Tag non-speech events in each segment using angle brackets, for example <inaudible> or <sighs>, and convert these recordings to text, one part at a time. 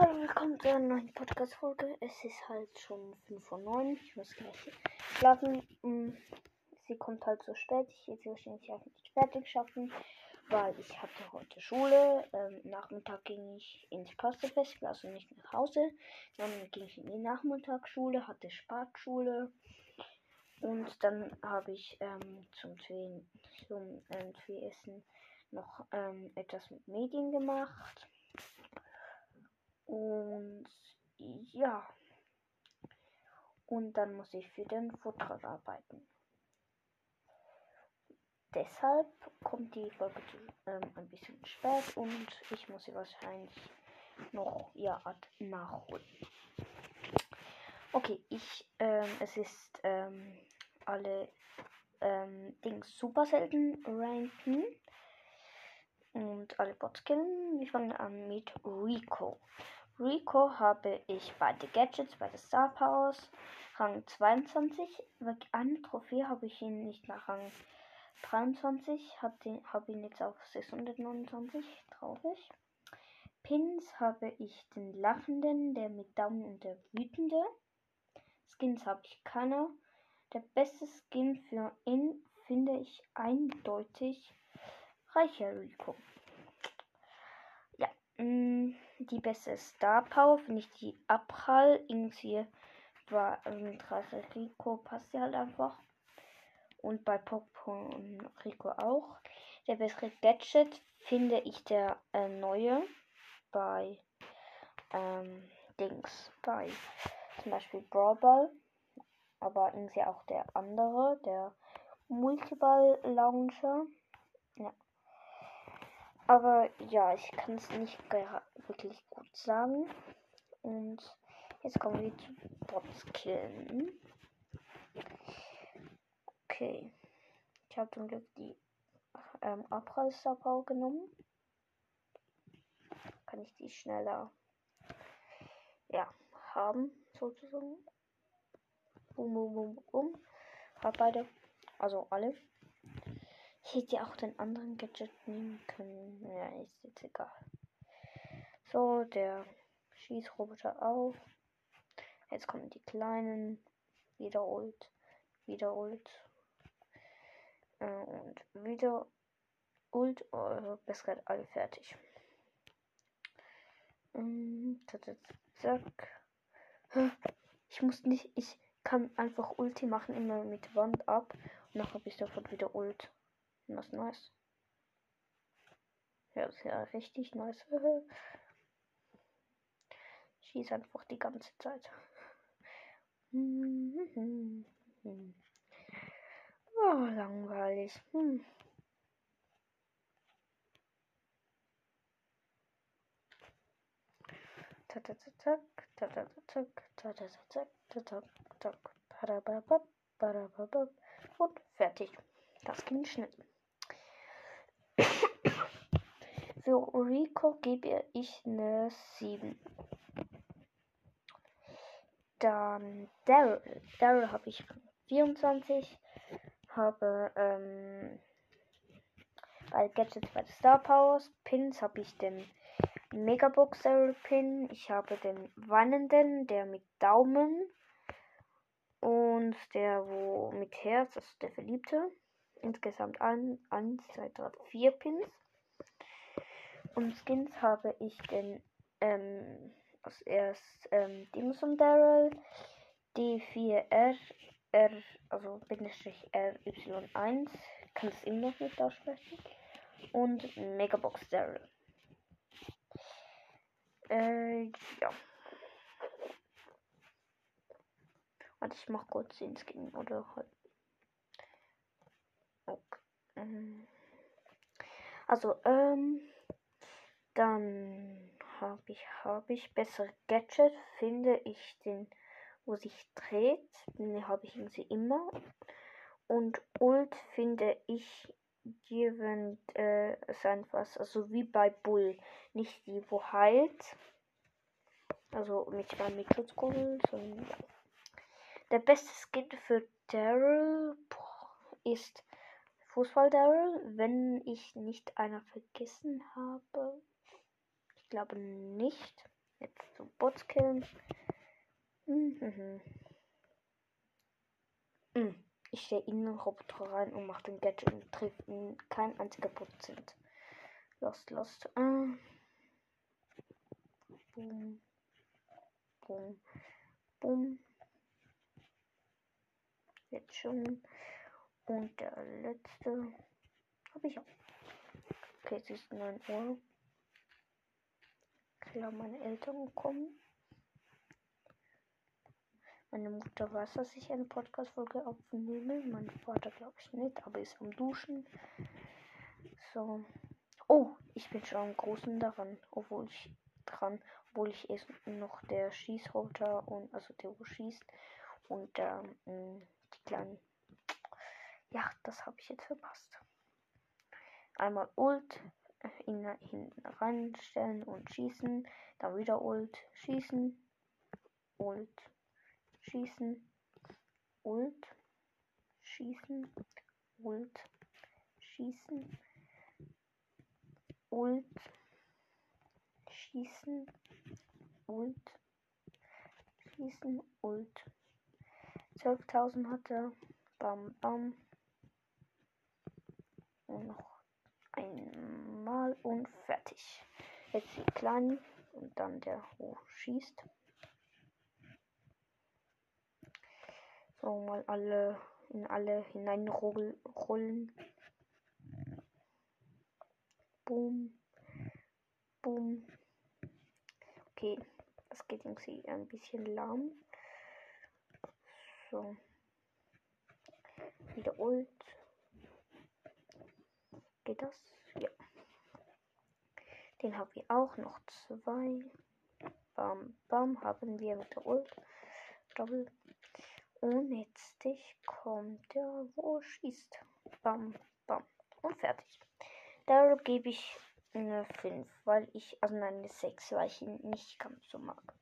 Hallo, willkommen zu einer neuen Podcast-Folge. Es ist halt schon 5 Uhr 9. Ich muss gleich schlafen. Mm, Sie kommt halt so spät. Ich werde sie wahrscheinlich auch nicht fertig schaffen, weil ich hatte heute Schule. Ähm, Nachmittag ging ich ins Pastefestival, also nicht nach Hause, sondern ging ich in die Nachmittagsschule, hatte Spartschule. Und dann habe ich ähm, zum, Tee, zum ähm, Essen noch ähm, etwas mit Medien gemacht. Und ja. Und dann muss ich für den Vortrag arbeiten. Deshalb kommt die Folge ähm, ein bisschen spät und ich muss sie wahrscheinlich noch ja nachholen. Okay, ich, ähm, es ist ähm, alle ähm, Dings super selten ranken und alle Bots killen. Wir fangen an mit Rico. Rico habe ich beide Gadgets bei der Star Powers. Rang 22. Eine Trophäe habe ich ihn nicht nach Rang 23. Habe ihn jetzt auf 629. Traurig. Pins habe ich den Lachenden, der mit Daumen und der Wütende. Skins habe ich keiner. Der beste Skin für ihn finde ich eindeutig Reicher Rico. Mm, die beste Star Power finde ich die Abprall. Irgendwie war ähm, Rico passt ja halt einfach. Und bei Popo und Rico auch. Der bessere Gadget finde ich der äh, neue bei ähm, Dings. Bei zum Beispiel Brawl Ball. Aber irgendwie auch der andere, der Multiball Launcher. Aber ja, ich kann es nicht wirklich gut sagen. Und jetzt kommen wir zu Bots killen. Okay. Ich habe zum Glück die ähm, Abreißerbau genommen. Kann ich die schneller ja, haben, sozusagen. Bum, bum, bum, bum. Hab beide. Also alle. Ich hätte auch den anderen Gadget nehmen können. Ja, ist jetzt egal. So, der Schießroboter auf. Jetzt kommen die kleinen. Wieder Ult. Wieder Ult. Äh, und wieder Ult. Oh, besser alle fertig. Ähm, zack. Ich muss nicht. Ich kann einfach Ulti machen, immer mit Wand ab. Und dann habe ich sofort wieder Ult. Ist nice. Ja, das ist ja richtig nice. <laughs> Schieß einfach die ganze Zeit. <laughs> Oh, langweilig. Hm. Tak, tak, tak, tak, tak, tak, tak, tak, tak, tak, tak, tak, und fertig. Das ging schnell. Für Rico gebe ich eine 7. Dann Daryl. Daryl habe ich 24. Habe ähm, bei Gadgets bei Star Powers. Pins habe ich den Megabox Daryl Pin. Ich habe den Wannenden, der mit Daumen. Und der, wo mit Herz, also der Verliebte. Insgesamt 1, 2, 3, 4 Pins. Und Skins habe ich den ähm, als erst ähm, Dimson Daryl, D4R, R, also Bindestrich RY1, kann es immer noch nicht aussprechen. Und Megabox Daryl. Äh, ja. Warte, ich mach kurz den Skin oder halt. Okay. Mhm. Also, ähm. Dann habe ich, habe ich bessere Gadget, finde ich den, wo sich dreht. Den habe ich irgendwie immer. Und Ult finde ich wenn äh, sein was, also wie bei Bull. Nicht die, wo heilt. Also mit zwei Mikroskugeln, sondern. Der beste Skin für Daryl ist Fußball Daryl, wenn ich nicht einer vergessen habe glaube nicht. Jetzt zum Bots killen. Mhm. Mhm. Ich stehe in den Roboter rein und mache den Gadget und trifft ihn kein einziger Prozent. Lost, lost. Äh. Boom. Boom. Boom. Jetzt schon. Und der letzte habe ich auch. Okay, es ist 9 Uhr. Klar, meine Eltern kommen. Meine Mutter weiß, dass ich eine Podcast-Folge aufnehme. Mein Vater glaube ich nicht, aber ist am Duschen. So. Oh, ich bin schon am Großen daran, obwohl ich dran, obwohl ich erst noch der Schießroter und also der wo schießt und ähm, die kleinen. Ja, das habe ich jetzt verpasst. Einmal Ult, ihn hinten reinstellen und schießen, dann wieder Ult, schießen, Ult, schießen, Ult, schießen, Ult, schießen, Ult, schießen, Ult, schießen, Ult. 12.000 hat er. Bam, bam. Noch einmal und fertig. Jetzt die kleinen und dann der hoch schießt. So, mal alle in alle hineinrollen. Boom. Boom. Okay, das geht irgendwie ein bisschen lahm. So. Wieder Ult. Geht das? Ja. Den haben wir auch noch zwei. Bam, bam, haben wir mit der Ult. Doppel. Und jetzt kommt der, wo schießt. Bam, bam. Und fertig. Da gebe ich eine 5, weil ich, also eine 6, weil ich ihn nicht ganz so mag.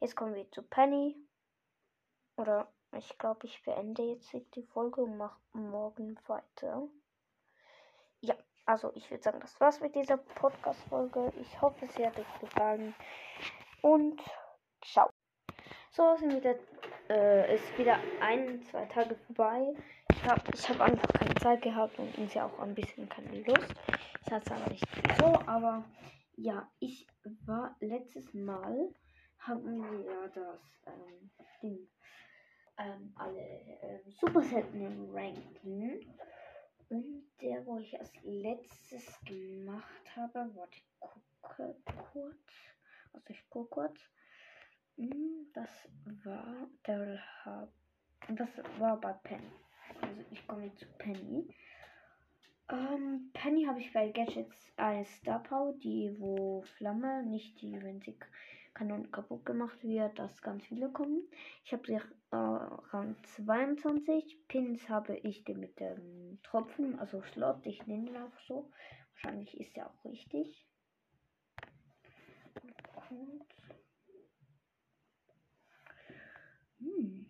Jetzt kommen wir zu Penny. Oder ich glaube, ich beende jetzt die Folge und mache morgen weiter. Ja, also ich würde sagen, das war's mit dieser Podcast-Folge. Ich hoffe, sie hat euch gefallen. Und ciao. So, sind wieder, äh, ist wieder ein, zwei Tage vorbei. Ich habe ich hab einfach keine Zeit gehabt und irgendwie auch ein bisschen keine Lust. Ich hatte es aber nicht so, aber ja, ich war letztes Mal, haben wir ja das ähm, Ding, ähm, alle ähm, seltenen Ranken. Und der, wo ich als letztes gemacht habe, warte, gucke kurz. Also ich gucke kurz. Hm, das war der Hub. Das war bei Penny. Also ich komme jetzt zu Penny. Ähm, Penny habe ich bei Gadgets eine Star Power, die wo Flamme, nicht die, wenn sie Kanonen kaputt gemacht wird, dass ganz viele kommen. Ich habe äh, Rang 22. Pins habe ich den mit dem Tropfen, also Slot, ich nenne ihn auch so. Wahrscheinlich ist er auch richtig. Und hm.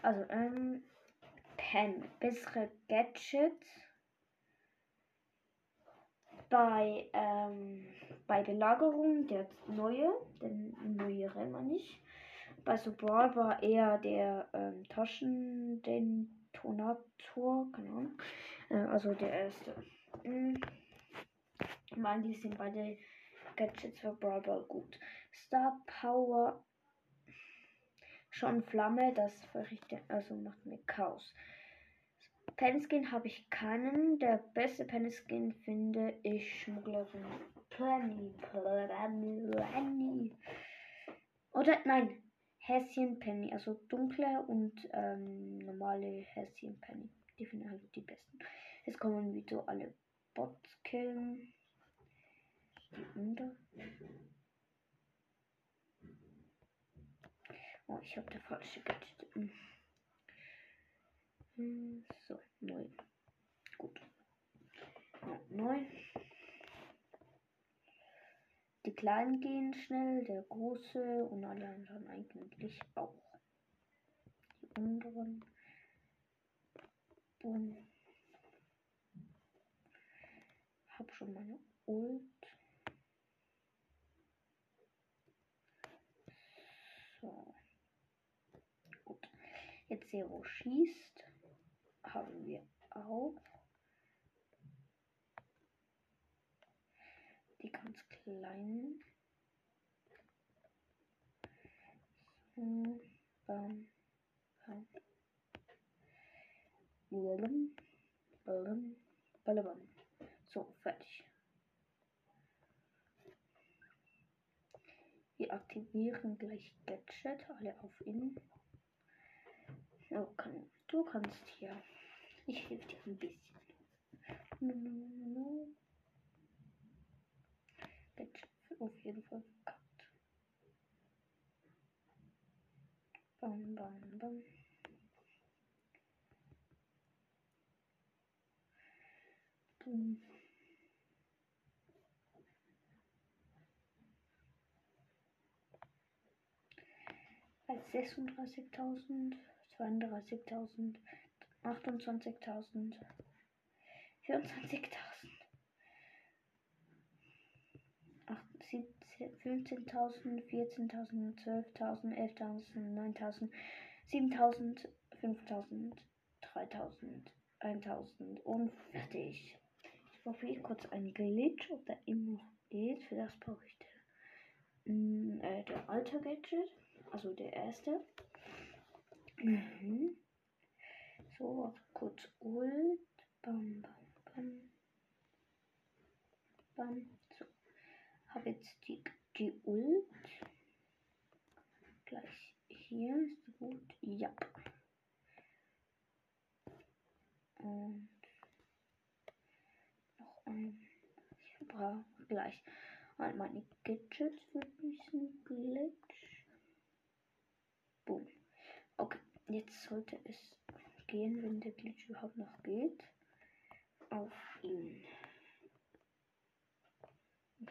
Also, ähm, Pen. Bessere Gadgets. Bei, ähm, bei Belagerung der neue, der neuere meine ich. Bei Subral war eher der ähm, Taschendetonator, keine Ahnung. Äh, also der erste. Mhm. Ich meine, die sind beide Gadgets für Brawl gut. Star Power schon Flamme, das verrichtet, also macht mir Chaos. Penskin habe ich keinen. Der beste Penskin finde ich Schmugglerin Penny. Penny. Oder nein, Häschen Penny. Also dunkle und ähm, normale Häschen Penny. Die finde ich halt die besten. Jetzt kommen wieder alle Bots killen. Die unter. Oh, ich habe der falsche Gadget. So, neu. Gut. Ja, neu. Die kleinen gehen schnell, der große und alle anderen eigentlich auch. Die unteren. Boom. habe schon meine Ult. So. Gut. Jetzt Zero schießt. Haben wir auch. Die ganz kleinen. So. Bam. Bam. Ballum. Ballum. Ballum. So, fertig. Wir aktivieren gleich Gadget, alle auf ihn. Kann, du kannst hier. Ich helfe dir ein bisschen. No, no, no, no. Gadget auf jeden Fall verkackt. Bam, bam, bam. Boom. bei 36.000, 32.000, 28.000, 24.000, 15.000, 14.000, 12.000, 11.000, 9.000, 7.000, 5.000, 3.000, 1.000 und fertig. Ich brauche hier kurz einen Glitch, ob der immer noch geht. Für das brauche ich der, äh, der alte Gadget also der erste. Mhm. So, kurz Ult. Bam, bam, bam. Bam. So. Habe jetzt die, die Ult. Gleich hier ist gut. Ja. Und noch ein. Ich brauche gleich halt meine Gadgets ein bisschen glitch. Boom. Okay, jetzt sollte es gehen, wenn der Glitch überhaupt noch geht. Auf ihn.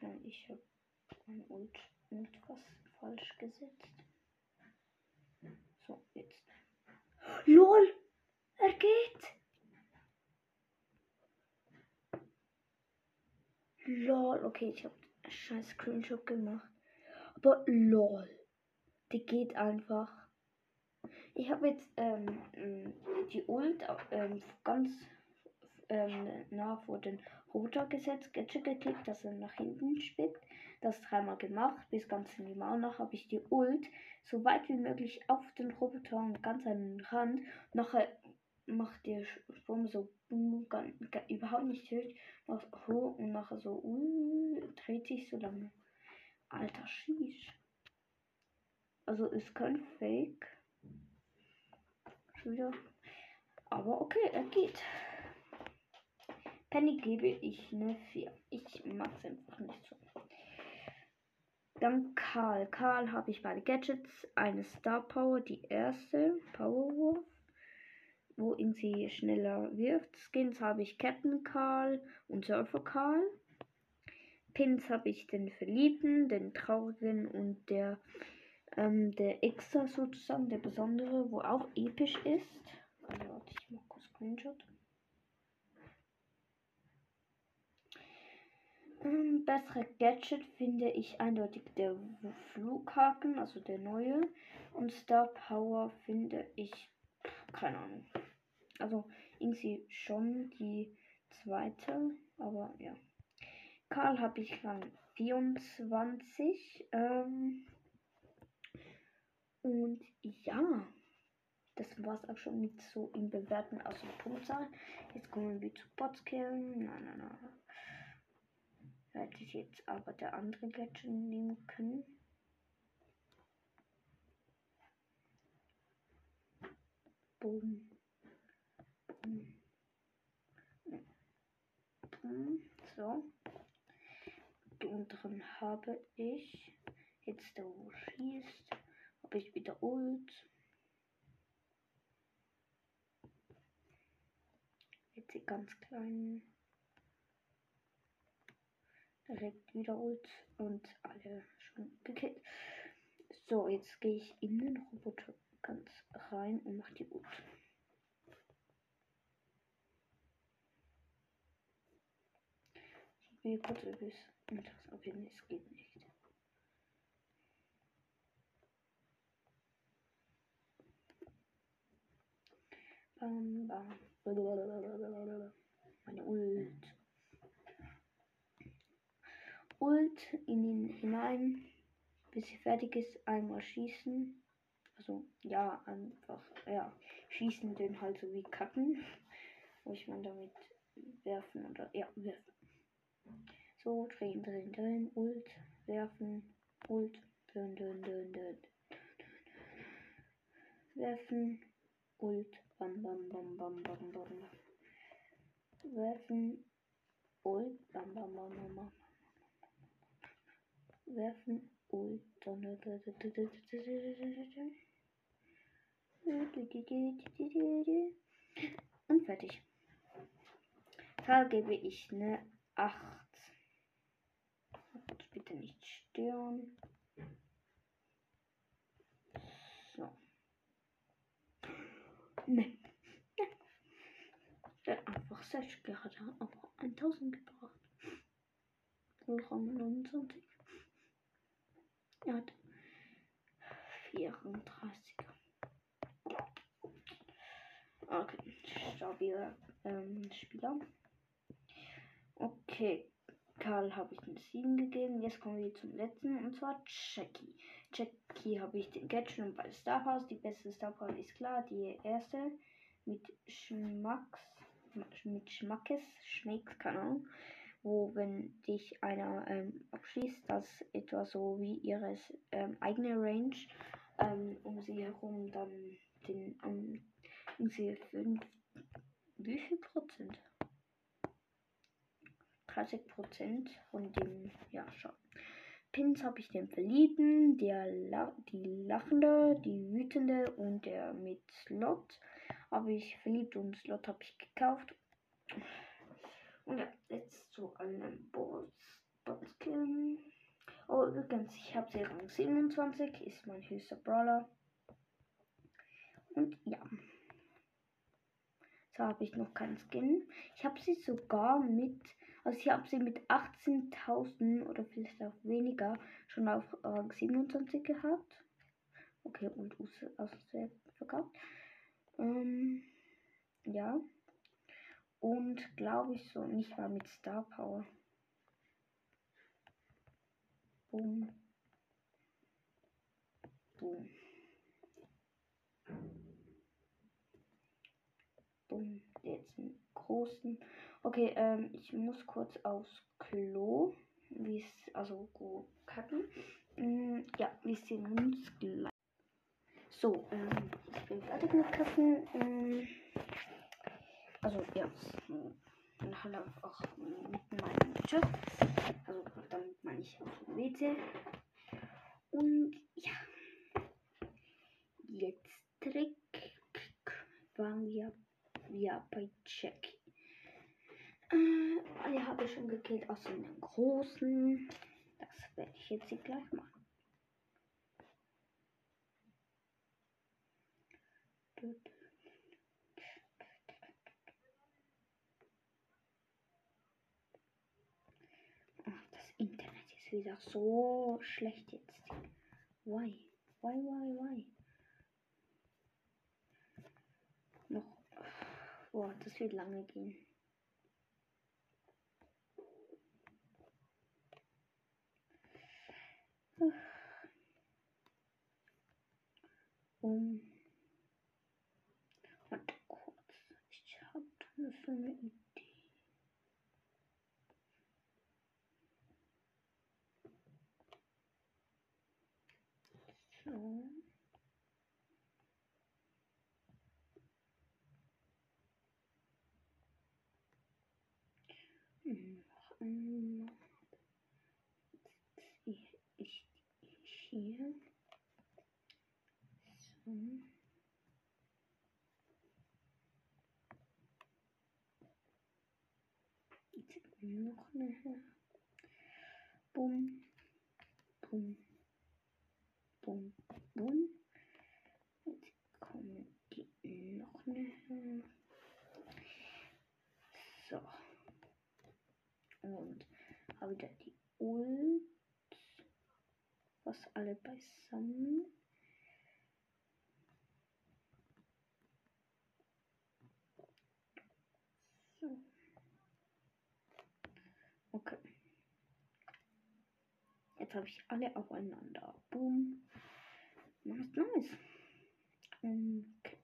Nein, ich habe mein Ult etwas falsch gesetzt. So, jetzt. LOL! Er geht! LOL, okay, ich habe scheiß Screenshot gemacht. Aber LOL. Die geht einfach. Ich habe jetzt ähm, die Ult ähm, ganz ähm, nah vor den Roboter gesetzt, Gadget geklickt, dass er nach hinten spickt. Das dreimal gemacht, bis ganz in die Mauer nach habe ich die Ult so weit wie möglich auf den Roboter und ganz an den Rand. Nachher macht der Sprung so ganz, überhaupt nicht wild, macht hoch und nachher so uh, dreht sich so lange. Alter Schieß. Also ist kein Fake. Wieder. Aber okay, er geht. Penny gebe ich eine 4. Ich mag es einfach nicht so. Dann Karl. Karl habe ich beide Gadgets. Eine Star Power, die erste. Powerwurf. Wo ihn sie schneller wirft. Skins habe ich Captain Karl und Surfer Karl. Pins habe ich den Verliebten, den Traurigen und der ähm, der Extra sozusagen, der besondere, wo auch episch ist. Also, warte, ich mach kurz Screenshot. Ähm, bessere Gadget finde ich eindeutig der Flughaken, also der neue. Und Star Power finde ich, keine Ahnung. Also irgendwie schon die zweite, aber ja. Karl habe ich Rang 24. Ähm, und ja, das war es auch schon mit so im Bewerten aus dem Punktzahl. Jetzt kommen wir zu Botskillen. Nein, nein, nein. Hätte ich jetzt aber der andere Gletscher nehmen können. Boom. Boom. Boom. So. Die unteren habe ich. Jetzt der schießt habe ich wieder Ult. Jetzt die ganz kleinen. Direkt wieder Ult und alle schon gekillt. So, jetzt gehe ich in den Roboter ganz rein und mache die Ult. probiere kurz, ob. Es geht nicht. Bam, bam. Meine Ult. Ult in ihn hinein, bis sie fertig ist, einmal schießen. Also, ja, einfach, ja, schießen den halt so wie Kacken. Wo ich man damit werfen oder, ja, werfen. So, drehen, drehen, drehen, Ult, werfen, Ult, dünn, dünn, dünn, dünn. Werfen, Ult, bam, bam, bam, bam, bam, bam. Werfen, Ult, bam, bam, bam, bam, bam. Werfen, Ult, und fertig. Da gebe ich eine 8. Bitte nicht stören. So. Ne. Der hat einfach 6 gerade, aber 1000 gebracht. Rang 29. Er hat 34. Okay, stabiler ähm, Spieler. Okay, Karl habe ich eine 7 gegeben. Jetzt kommen wir zum letzten und zwar Jackie. Jackie habe ich den Gadget und bei Star Powers. Die beste Star Power ist klar, die erste mit Schmacks, mit Schmackes, Schmecks, keine Ahnung. Wo, wenn dich einer ähm, abschließt, das etwa so wie ihre ähm, eigene Range ähm, um sie herum dann den um, sie 5 wie viel Prozent? 30 Prozent von dem, ja, schon. Pins habe ich den Verliebten, der La die Lachende, die Wütende und der mit Slot. Habe ich verliebt und Slot habe ich gekauft. Und ja, jetzt zu einem Botskin. Oh, übrigens, ich habe sie Rang 27, ist mein höchster Brawler. Und ja. So habe ich noch keinen Skin. Ich habe sie sogar mit also ich habe sie mit 18.000 oder vielleicht auch weniger schon auf Rang 27 gehabt. Okay, und Auswert verkauft. Ähm, ja. Und glaube ich so nicht mal mit Star Power. Boom. Boom. Boom. Jetzt großen. Okay, ähm, ich muss kurz aufs Klo. Wie es, also gut kacken. Mm, ja, wir sehen uns gleich. So, ähm, ich bin fertig mit Kacken. Ähm, also, ja, nachher auch mit meinem Job. Also, damit meine ich auch WC. Und ja, jetzt Trick waren wir, wir bei Jackie. Äh, alle habe ich schon gekillt, außer den großen. Das werde ich jetzt gleich machen. Ach, das Internet ist wieder so schlecht jetzt. Why? Why, why, why? Noch. Boah, das wird lange gehen. <sighs> Um. Warte kurz. Ich habe eine Idee. So. Hm, noch einmal. Hier. So. Jetzt noch eine. Bumm, bumm, bumm, bumm. Jetzt kommen noch eine. So. Und Da wieder die Ult. Was alle beisammen. So. Okay. Jetzt habe ich alle aufeinander. Boom. Nice, nice. Okay.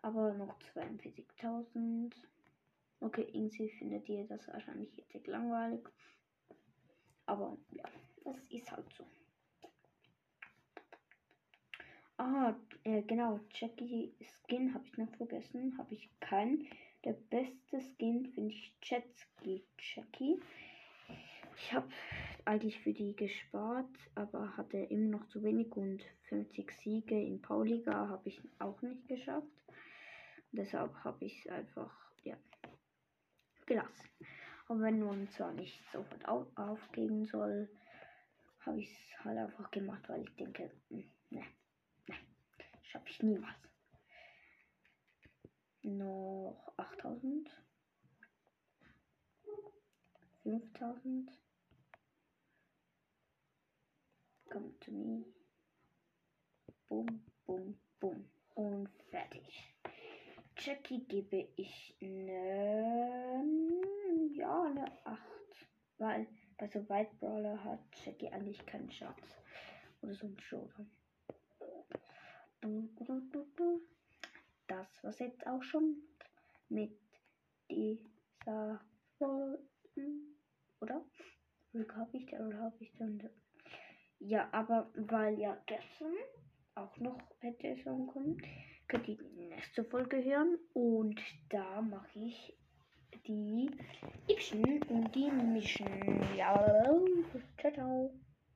Aber noch 42.000. Okay, irgendwie findet ihr das wahrscheinlich jetzt langweilig. Aber ja, das ist halt so. Ah, äh, genau, Jackie Skin habe ich noch vergessen. Habe ich keinen. Der beste Skin finde ich Jetski Jackie. Ich habe eigentlich für die gespart, aber hatte immer noch zu wenig und 50 Siege in Pauliga habe ich auch nicht geschafft. Deshalb habe ich es einfach, ja, gelassen. Aber wenn man zwar nicht sofort auf aufgeben soll, habe ich es halt einfach gemacht, weil ich denke, ne, ne, schaffe ich niemals. Noch 8000. 5000. Come to me. Boom, boom, boom. Und fertig. Jackie gebe ich eine, ja, eine 8. Weil bei so White Brawler hat Jackie eigentlich keinen Schatz. Oder so ein Showdown. Das war's jetzt auch schon mit dieser Folge. Oder? Habe ich denn? Oder habe ich denn? Ja, aber weil ja gestern auch noch hätte sagen können, könnt ihr die nächste Folge hören und da mache ich die Ipschen und die Mischen. Ja, ciao, ciao.